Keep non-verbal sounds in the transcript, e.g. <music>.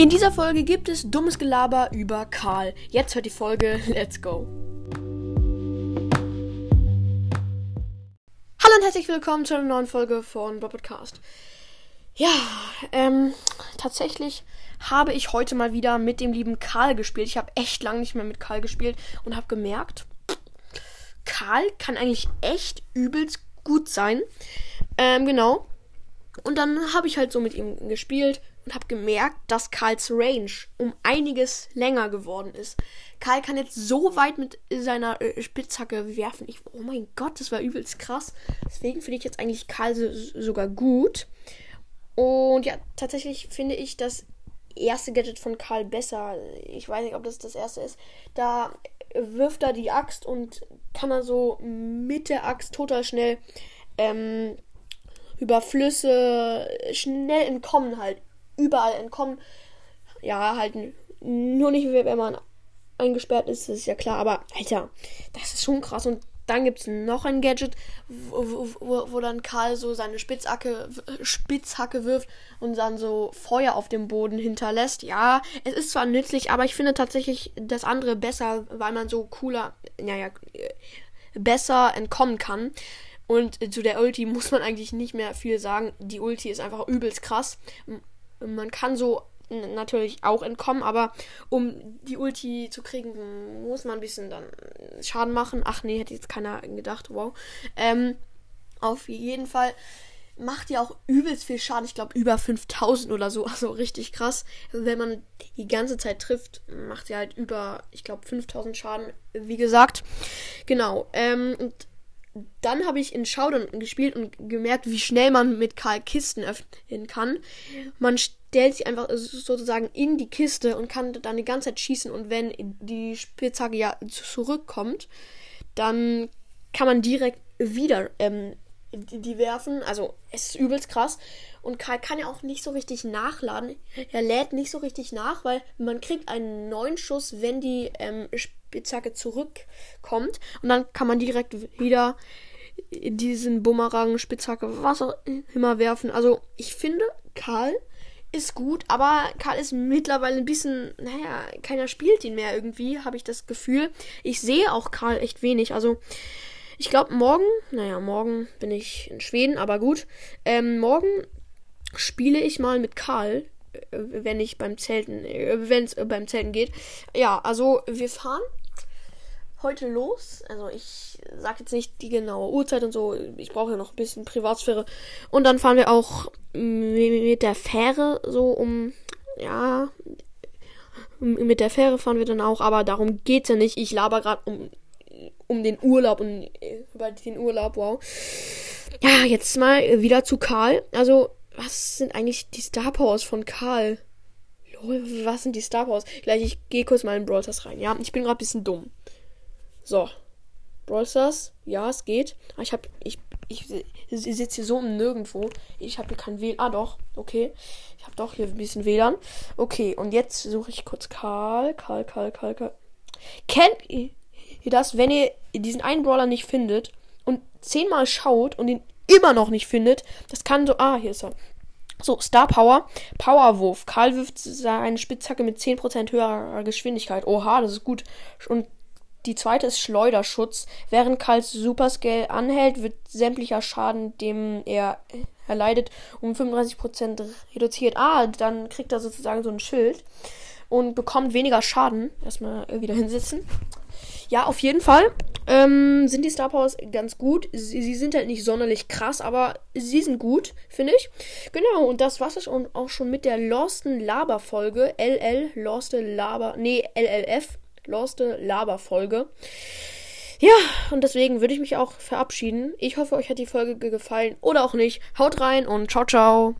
In dieser Folge gibt es dummes Gelaber über Karl. Jetzt hört die Folge. Let's go. Hallo und herzlich willkommen zu einer neuen Folge von Bob Podcast. Ja, ähm, tatsächlich habe ich heute mal wieder mit dem lieben Karl gespielt. Ich habe echt lange nicht mehr mit Karl gespielt und habe gemerkt, Karl kann eigentlich echt übelst gut sein. Ähm, genau. Und dann habe ich halt so mit ihm gespielt und habe gemerkt, dass Karls Range um einiges länger geworden ist. Karl kann jetzt so weit mit seiner äh, Spitzhacke werfen. Ich, oh mein Gott, das war übelst krass. Deswegen finde ich jetzt eigentlich Karl so, sogar gut. Und ja, tatsächlich finde ich das erste Gadget von Karl besser. Ich weiß nicht, ob das das erste ist. Da wirft er die Axt und kann er so mit der Axt total schnell ähm, über Flüsse schnell entkommen halt. Überall entkommen. Ja, halt nur nicht, wenn man eingesperrt ist, das ist ja klar. Aber, Alter, das ist schon krass. Und dann gibt es noch ein Gadget, wo, wo, wo, dann Karl so seine Spitzhacke, Spitzhacke wirft und dann so Feuer auf dem Boden hinterlässt. Ja, es ist zwar nützlich, aber ich finde tatsächlich das andere besser, weil man so cooler, naja, besser entkommen kann. Und zu der Ulti <laughs> muss man eigentlich nicht mehr viel sagen. Die Ulti ist einfach übelst krass. Man kann so natürlich auch entkommen, aber um die Ulti zu kriegen, muss man ein bisschen dann Schaden machen. Ach nee, hätte jetzt keiner gedacht. Wow. Ähm, auf jeden Fall macht die auch übelst viel Schaden. Ich glaube über 5000 oder so. <laughs> Also richtig krass. Wenn man die ganze Zeit trifft, macht sie halt über, ich glaube, 5000 Schaden. Wie gesagt. Genau. Ähm, und dann habe ich in Showdown gespielt und gemerkt, wie schnell man mit Karl Kisten öffnen kann. Man stellt sich einfach sozusagen in die Kiste und kann dann die ganze Zeit schießen. Und wenn die Spitzhacke ja zurückkommt, dann kann man direkt wieder ähm, die, die, werfen. Also es ist übelst krass. Und Karl kann ja auch nicht so richtig nachladen. Er lädt nicht so richtig nach, weil man kriegt einen neuen Schuss, wenn die ähm, Spitzhacke zurückkommt. Und dann kann man direkt wieder diesen Bumerang, Spitzhacke, was auch immer werfen. Also ich finde, Karl ist gut, aber Karl ist mittlerweile ein bisschen, naja, keiner spielt ihn mehr irgendwie, habe ich das Gefühl. Ich sehe auch Karl echt wenig. Also ich glaube, morgen, naja, morgen bin ich in Schweden, aber gut. Ähm, morgen spiele ich mal mit Karl, äh, wenn ich beim Zelten, äh, wenn es beim Zelten geht. Ja, also wir fahren heute los. Also ich sage jetzt nicht die genaue Uhrzeit und so. Ich brauche ja noch ein bisschen Privatsphäre. Und dann fahren wir auch mit der Fähre so um, ja, mit der Fähre fahren wir dann auch, aber darum geht's ja nicht. Ich laber gerade um um den Urlaub und über den Urlaub, wow. Ja, jetzt mal wieder zu Karl. Also, was sind eigentlich die Star Powers von Karl? Lol, was sind die Star Powers? Gleich, ich gehe kurz mal in Brawl rein, ja? Ich bin gerade ein bisschen dumm. So. Brawl ja, es geht. Aber ich hab, ich, ich, ich sitze hier so Nirgendwo. Ich habe hier kein WLAN. Ah, doch, okay. Ich habe doch hier ein bisschen WLAN. Okay, und jetzt suche ich kurz Karl. Karl, Karl, Karl, Karl. Kennt ihr ihr das, wenn ihr diesen einen Brawler nicht findet und zehnmal schaut und ihn immer noch nicht findet, das kann so, ah, hier ist er. So, Star Power, Powerwurf. Karl wirft seine Spitzhacke mit 10% höherer Geschwindigkeit. Oha, das ist gut. Und die zweite ist Schleuderschutz. Während Karls Superscale anhält, wird sämtlicher Schaden, dem er erleidet, um 35% reduziert. Ah, dann kriegt er sozusagen so ein Schild und bekommt weniger Schaden. Erstmal wieder hinsetzen. Ja, auf jeden Fall ähm, sind die Star Powers ganz gut. Sie, sie, sind halt nicht sonderlich krass, aber sie sind gut, finde ich. Genau, und das war's auch schon mit der Losten Laber Folge. LL, Loste Laber, nee, LLF, Loste Laber Folge. Ja, und deswegen würde ich mich auch verabschieden. Ich hoffe, euch hat die Folge gefallen oder auch nicht. Haut rein und ciao, ciao.